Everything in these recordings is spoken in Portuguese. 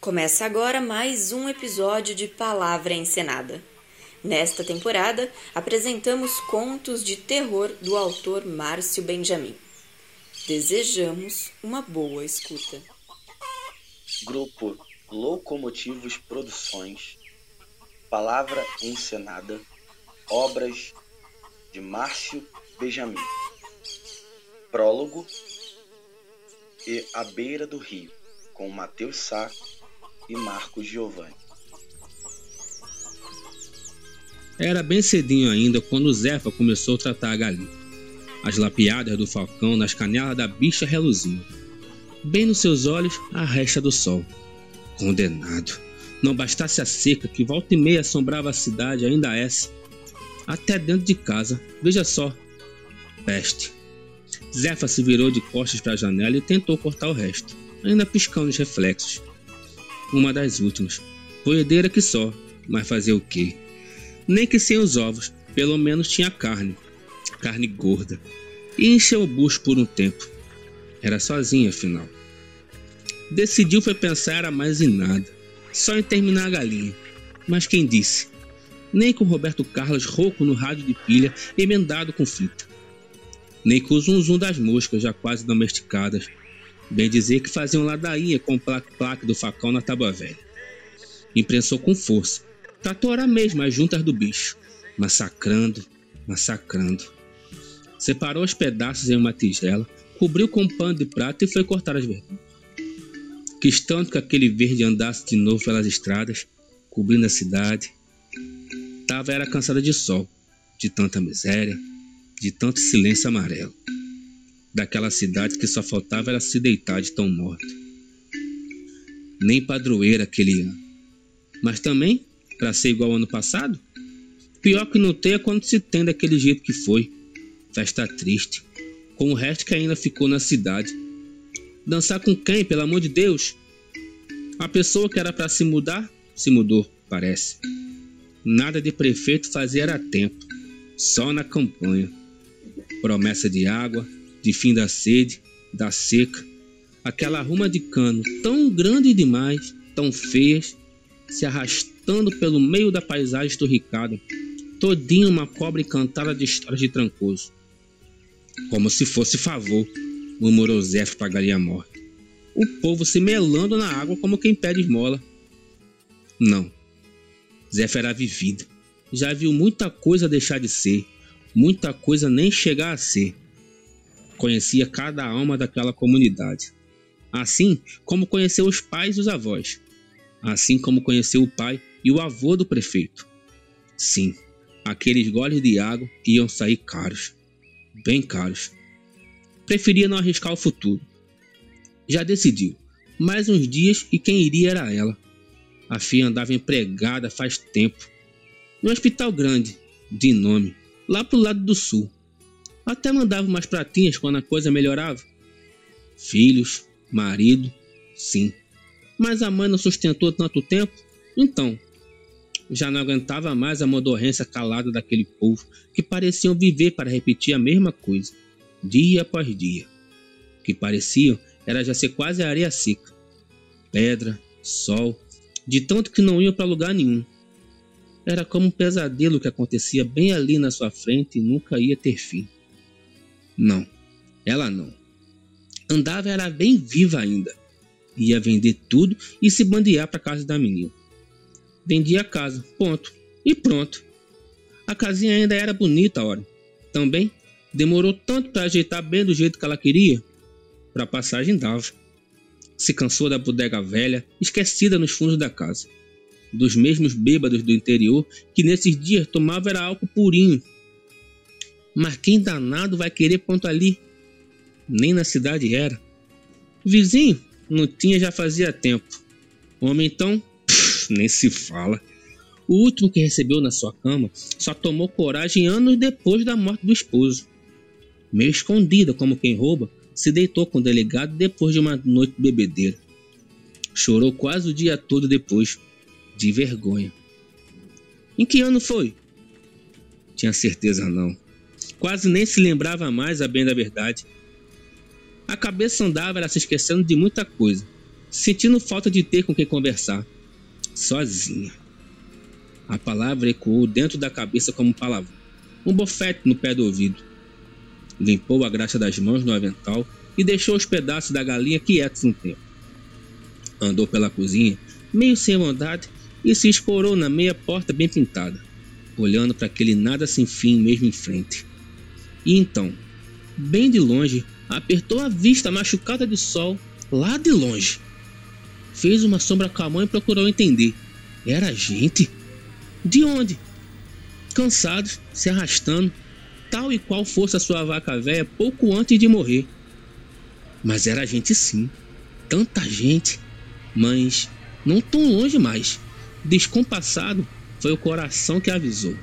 Começa agora mais um episódio de Palavra Encenada. Nesta temporada, apresentamos contos de terror do autor Márcio Benjamin. Desejamos uma boa escuta. Grupo Locomotivos Produções, Palavra Encenada, obras de Márcio Benjamin. Prólogo e A Beira do Rio, com Matheus Sá e Marcos Giovanni. Era bem cedinho ainda quando Zefa começou a tratar a galinha. As lapiadas do falcão nas canelas da bicha reluziam. Bem nos seus olhos, a resta do sol. Condenado. Não bastasse a seca que volta e meia assombrava a cidade, ainda essa. Até dentro de casa, veja só. Peste. Zefa se virou de costas para a janela e tentou cortar o resto, ainda piscando os reflexos. Uma das últimas. Poedeira que só, mas fazer o quê? Nem que sem os ovos, pelo menos tinha carne. Carne gorda. E encheu o bucho por um tempo. Era sozinha, afinal. Decidiu foi pensar era mais em nada. Só em terminar a galinha. Mas quem disse? Nem com Roberto Carlos rouco no rádio de pilha, emendado com fita nem com o zum, zum das moscas já quase domesticadas. Bem dizer que faziam ladainha com o plaque do facão na tábua velha. Imprensou com força. Tratou era mesmo as juntas do bicho, massacrando, massacrando. Separou os pedaços em uma tigela, cobriu com um pano de prata e foi cortar as verduras. Quis tanto que aquele verde andasse de novo pelas estradas, cobrindo a cidade. Tava era cansada de sol, de tanta miséria, de tanto silêncio amarelo. Daquela cidade que só faltava era se deitar de tão morto. Nem padroeira aquele ano. Mas também, para ser igual ao ano passado, pior que não tem é quando se tem daquele jeito que foi. Festa triste, com o resto que ainda ficou na cidade. Dançar com quem, pelo amor de Deus? A pessoa que era para se mudar, se mudou, parece. Nada de prefeito fazer era tempo, só na campanha promessa de água, de fim da sede, da seca, aquela ruma de cano tão grande demais, tão feias, se arrastando pelo meio da paisagem esturricada, todinha uma cobra encantada de histórias de trancoso. Como se fosse favor, murmurou Zé para a morta. O povo se melando na água como quem pede esmola. Não. Zé era vivida. Já viu muita coisa deixar de ser muita coisa nem chegar a ser. Conhecia cada alma daquela comunidade. Assim como conheceu os pais e os avós. Assim como conheceu o pai e o avô do prefeito. Sim, aqueles goles de água iam sair caros. Bem caros. Preferia não arriscar o futuro. Já decidiu. Mais uns dias e quem iria era ela. A filha andava empregada faz tempo. No hospital grande, de nome lá pro lado do sul. Até mandava umas pratinhas quando a coisa melhorava. Filhos, marido, sim. Mas a mãe não sustentou tanto tempo, então já não aguentava mais a modorrência calada daquele povo que pareciam viver para repetir a mesma coisa, dia após dia. Que pareciam era já ser quase areia seca. Pedra, sol, de tanto que não iam para lugar nenhum. Era como um pesadelo que acontecia bem ali na sua frente e nunca ia ter fim. Não, ela não. Andava era bem viva ainda. Ia vender tudo e se bandear para casa da menina. Vendia a casa, ponto. E pronto. A casinha ainda era bonita, ora. Também demorou tanto para ajeitar bem do jeito que ela queria. Para passagem dava. Se cansou da bodega velha, esquecida nos fundos da casa dos mesmos bêbados do interior que nesses dias tomava era álcool purinho. Mas quem danado vai querer ponto ali? Nem na cidade era. Vizinho não tinha já fazia tempo. Homem então, pff, nem se fala. O último que recebeu na sua cama só tomou coragem anos depois da morte do esposo. Meio escondida como quem rouba, se deitou com o delegado depois de uma noite bebedeira. Chorou quase o dia todo depois de vergonha. Em que ano foi? Tinha certeza não. Quase nem se lembrava mais, a bem da verdade. A cabeça andava era se esquecendo de muita coisa. sentindo falta de ter com quem conversar. Sozinha. A palavra ecoou dentro da cabeça como um palavrão. Um bofete no pé do ouvido. Limpou a graxa das mãos no avental e deixou os pedaços da galinha quietos um tempo. Andou pela cozinha, meio sem vontade, e se escorou na meia porta bem pintada, olhando para aquele nada sem fim mesmo em frente. E então, bem de longe, apertou a vista machucada de sol lá de longe. Fez uma sombra com a mão e procurou entender. Era gente? De onde? Cansados, se arrastando, tal e qual fosse a sua vaca velha pouco antes de morrer. Mas era gente sim, tanta gente, mas não tão longe mais. Descompassado, foi o coração que avisou.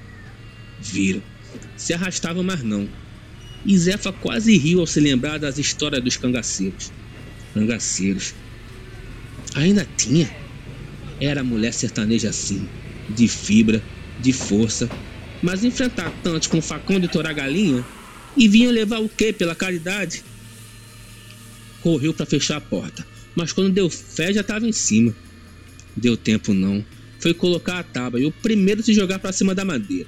Viram, se arrastava, mas não. E Zefa quase riu ao se lembrar das histórias dos cangaceiros. Cangaceiros. Ainda tinha. Era mulher sertaneja assim, de fibra, de força, mas enfrentar tantos com facão de torar galinha e vinham levar o quê pela caridade? Correu para fechar a porta, mas quando deu fé já estava em cima. Deu tempo não. Foi colocar a tábua e o primeiro se jogar para cima da madeira,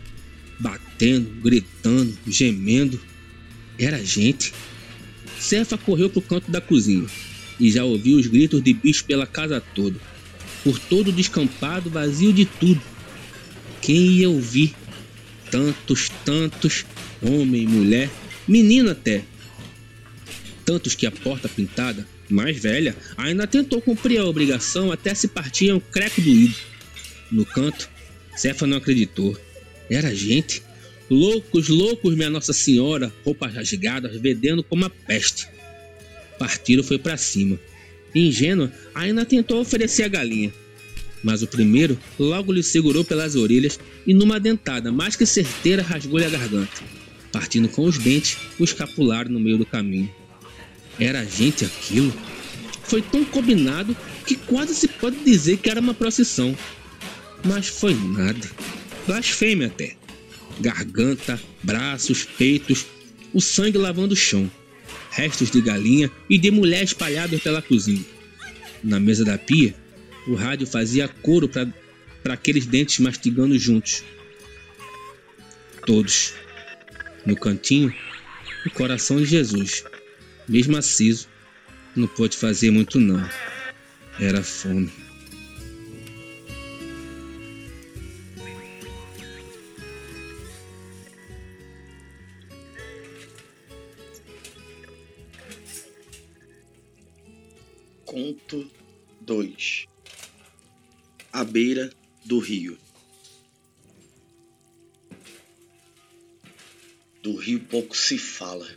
batendo, gritando, gemendo. Era gente. Cefa correu pro canto da cozinha e já ouviu os gritos de bicho pela casa toda, por todo o descampado, vazio de tudo. Quem ia ouvir? Tantos, tantos, homem, mulher, menino até. Tantos que a porta pintada, mais velha, ainda tentou cumprir a obrigação até se partir um creco doído. No canto, Cefa não acreditou. Era gente. Loucos, loucos, minha Nossa Senhora, roupas rasgadas, vedendo como a peste. Partiram foi para cima. Ingênua, ainda tentou oferecer a galinha. Mas o primeiro logo lhe segurou pelas orelhas e numa dentada mais que certeira rasgou-lhe a garganta. Partindo com os dentes, o escapularam no meio do caminho. Era gente aquilo? Foi tão combinado que quase se pode dizer que era uma procissão. Mas foi nada. Blasfêmia até garganta, braços, peitos, o sangue lavando o chão, restos de galinha e de mulher espalhados pela cozinha. Na mesa da pia, o rádio fazia coro para aqueles dentes mastigando juntos. Todos. No cantinho, o coração de Jesus, mesmo aceso, não pôde fazer muito não. Era fome. Conto 2 À beira do rio. Do rio pouco se fala.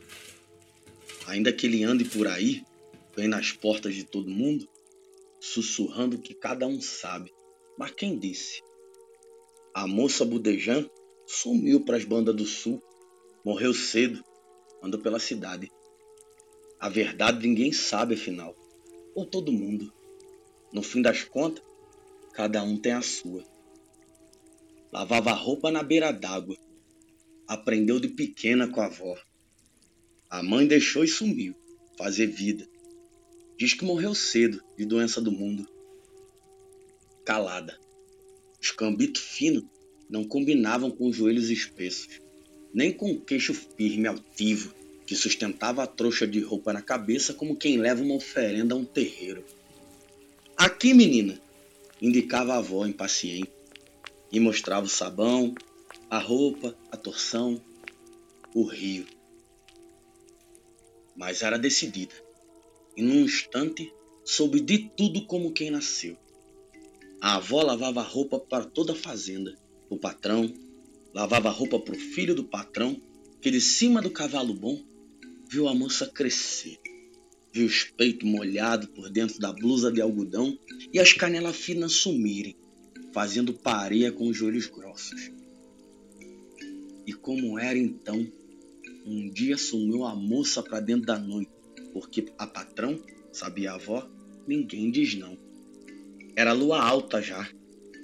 Ainda que ele ande por aí, vem nas portas de todo mundo, sussurrando que cada um sabe. Mas quem disse? A moça Budejan sumiu para as bandas do sul, morreu cedo, anda pela cidade. A verdade ninguém sabe, afinal ou todo mundo. No fim das contas, cada um tem a sua. Lavava roupa na beira d'água. Aprendeu de pequena com a avó. A mãe deixou e sumiu, fazer vida. Diz que morreu cedo de doença do mundo. Calada. Os cambitos finos não combinavam com os joelhos espessos, nem com o queixo firme altivo que sustentava a trouxa de roupa na cabeça como quem leva uma oferenda a um terreiro. Aqui, menina, indicava a avó impaciente e mostrava o sabão, a roupa, a torção, o rio. Mas era decidida, e num instante soube de tudo como quem nasceu. A avó lavava a roupa para toda a fazenda, o patrão, lavava a roupa para o filho do patrão, que de cima do cavalo bom viu a moça crescer. Viu os peitos molhados por dentro da blusa de algodão e as canelas finas sumirem, fazendo pareia com os joelhos grossos. E como era então, um dia sumiu a moça para dentro da noite, porque a patrão, sabia a avó, ninguém diz não. Era lua alta já,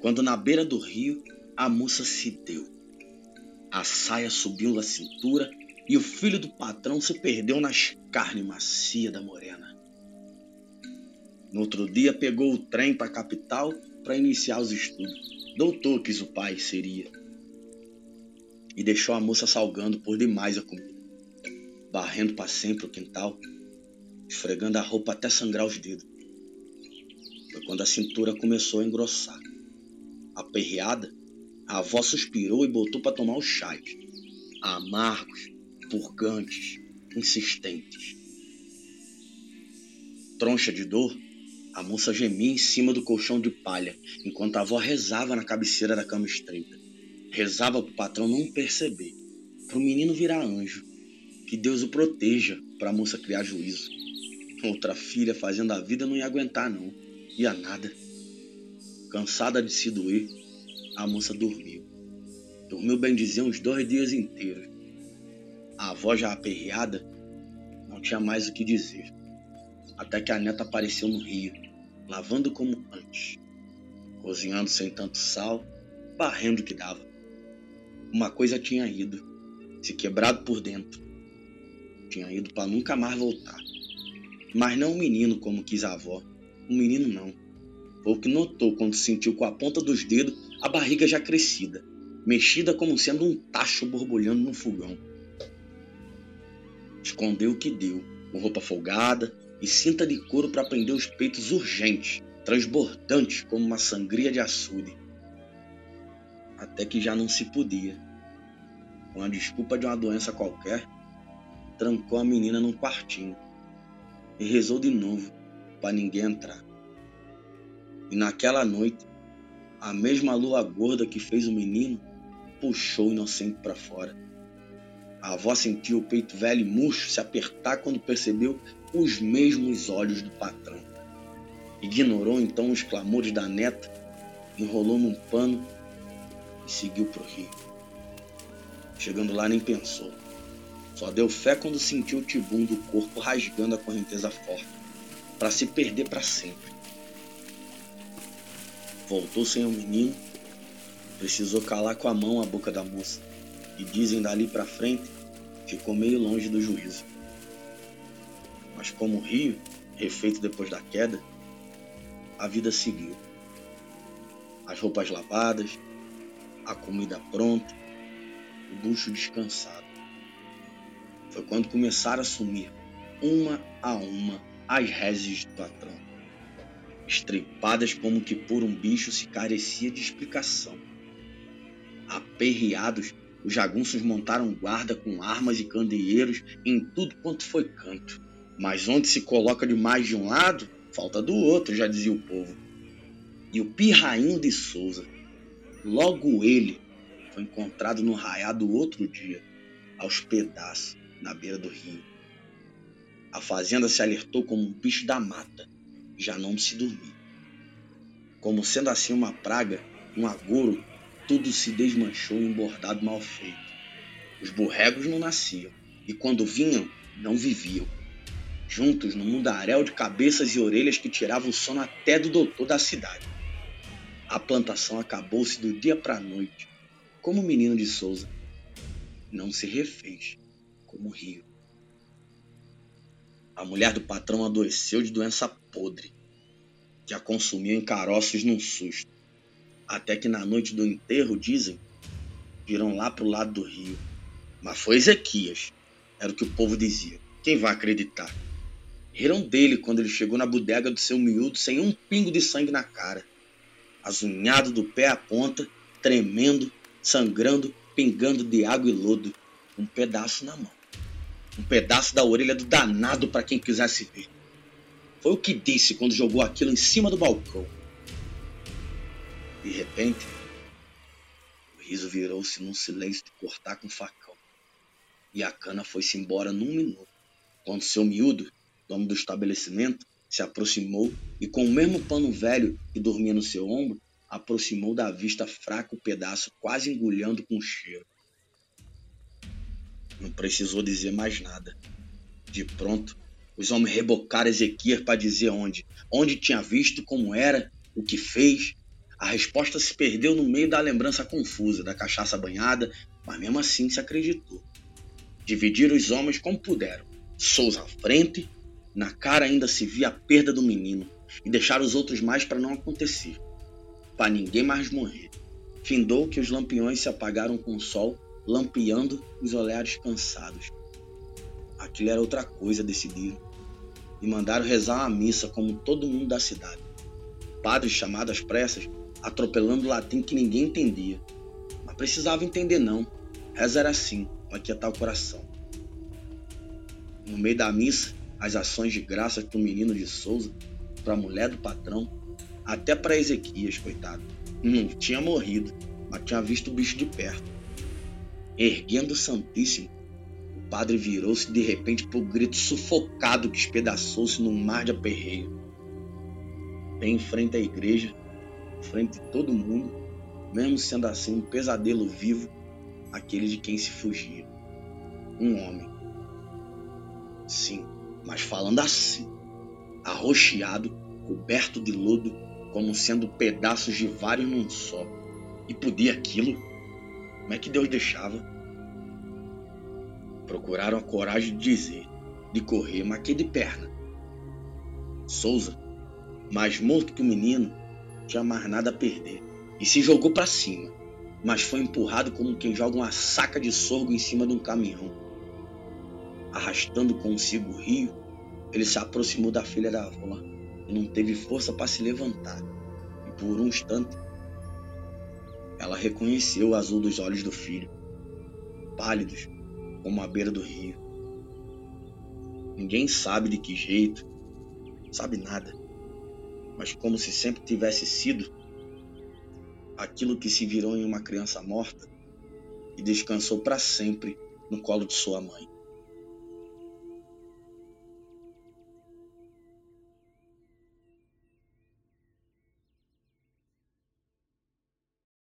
quando na beira do rio a moça se deu. A saia subiu na cintura e o filho do patrão se perdeu nas carnes macias da morena. No outro dia pegou o trem para a capital para iniciar os estudos. Doutor quis o pai seria. E deixou a moça salgando por demais a comida, barrendo para sempre o quintal, esfregando a roupa até sangrar os dedos. Foi quando a cintura começou a engrossar. Aperreada, a avó suspirou e botou para tomar os chás, amargos, purgantes, insistentes. Troncha de dor, a moça gemia em cima do colchão de palha, enquanto a avó rezava na cabeceira da cama estreita. Rezava para o patrão não perceber, para o menino virar anjo. Que Deus o proteja para a moça criar juízo. Outra filha fazendo a vida não ia aguentar, não. Ia nada. Cansada de se doer, a moça dormiu. Dormiu bem dizer uns dois dias inteiros. A avó já aperreada não tinha mais o que dizer. Até que a neta apareceu no rio, lavando como antes, cozinhando sem tanto sal, barrendo o que dava. Uma coisa tinha ido, se quebrado por dentro. Tinha ido para nunca mais voltar. Mas não um menino como quis a avó. Um menino não. Foi o que notou quando sentiu com a ponta dos dedos a barriga já crescida, mexida como sendo um tacho borbulhando no fogão escondeu o que deu, com roupa folgada e cinta de couro para prender os peitos urgentes, transbordantes como uma sangria de açude. Até que já não se podia. Com a desculpa de uma doença qualquer, trancou a menina num quartinho e rezou de novo para ninguém entrar. E naquela noite, a mesma lua gorda que fez o menino puxou o inocente para fora. A avó sentiu o peito velho e murcho se apertar quando percebeu os mesmos olhos do patrão. Ignorou então os clamores da neta, enrolou num pano e seguiu pro rio. Chegando lá nem pensou. Só deu fé quando sentiu o tibum do corpo rasgando a correnteza forte, para se perder para sempre. Voltou sem o menino, precisou calar com a mão a boca da moça e dizem dali para frente ficou meio longe do juízo. Mas como o rio, refeito depois da queda, a vida seguiu. As roupas lavadas, a comida pronta, o bucho descansado. Foi quando começaram a sumir, uma a uma, as reses do patrão, estripadas como que por um bicho se carecia de explicação. Aperreados os jagunços montaram guarda com armas e candeeiros em tudo quanto foi canto. Mas onde se coloca de mais de um lado, falta do outro, já dizia o povo. E o pirrainho de Souza, logo ele, foi encontrado no raiado outro dia, aos pedaços, na beira do rio. A fazenda se alertou como um bicho da mata, já não se dormia. Como sendo assim uma praga, um agouro tudo se desmanchou em um bordado mal feito. Os borregos não nasciam, e quando vinham, não viviam. Juntos num mundaréu de cabeças e orelhas que tiravam o sono até do doutor da cidade. A plantação acabou-se do dia para a noite, como o menino de Souza. Não se refez, como o rio. A mulher do patrão adoeceu de doença podre, que a consumiu em caroços num susto. Até que na noite do enterro, dizem, viram lá pro lado do rio. Mas foi Ezequias, era o que o povo dizia. Quem vai acreditar? Riram dele quando ele chegou na bodega do seu miúdo sem um pingo de sangue na cara. Azunhado do pé à ponta, tremendo, sangrando, pingando de água e lodo, um pedaço na mão. Um pedaço da orelha do danado para quem quisesse ver. Foi o que disse quando jogou aquilo em cima do balcão. De repente, o riso virou-se num silêncio de cortar com facão. E a cana foi-se embora num minuto. Quando seu miúdo, dono do estabelecimento, se aproximou e, com o mesmo pano velho que dormia no seu ombro, aproximou da vista fraco o pedaço, quase engolhando com cheiro. Não precisou dizer mais nada. De pronto, os homens rebocaram Ezequias para dizer onde, onde tinha visto, como era, o que fez, a resposta se perdeu no meio da lembrança confusa da cachaça banhada, mas mesmo assim se acreditou. Dividiram os homens como puderam. Souza à frente, na cara ainda se via a perda do menino, e deixar os outros mais para não acontecer, para ninguém mais morrer. Findou que os lampiões se apagaram com o sol, lampeando os olhares cansados. Aquilo era outra coisa, decidiram. E mandaram rezar uma missa como todo mundo da cidade. Padres chamados às pressas, atropelando latim que ninguém entendia. Mas precisava entender não. Reza era assim, para quietar o coração. No meio da missa, as ações de graça para o menino de Souza, para a mulher do patrão, até para Ezequias, coitado. Não tinha morrido, mas tinha visto o bicho de perto. Erguendo o Santíssimo, o padre virou-se de repente por um grito sufocado que espedaçou-se num mar de aperreio. Bem em frente à igreja, frente de todo mundo, mesmo sendo assim um pesadelo vivo, aquele de quem se fugia. Um homem. Sim, mas falando assim, arroxeado, coberto de lodo, como sendo pedaços de vários num só. E podia aquilo? Como é que Deus deixava? Procuraram a coragem de dizer, de correr, mas que de perna. Souza, mais morto que o menino, tinha mais nada a perder e se jogou para cima, mas foi empurrado como quem joga uma saca de sorgo em cima de um caminhão. Arrastando consigo o rio, ele se aproximou da filha da avó e não teve força para se levantar. E por um instante, ela reconheceu o azul dos olhos do filho, pálidos como a beira do rio. Ninguém sabe de que jeito, sabe nada, mas como se sempre tivesse sido aquilo que se virou em uma criança morta e descansou para sempre no colo de sua mãe.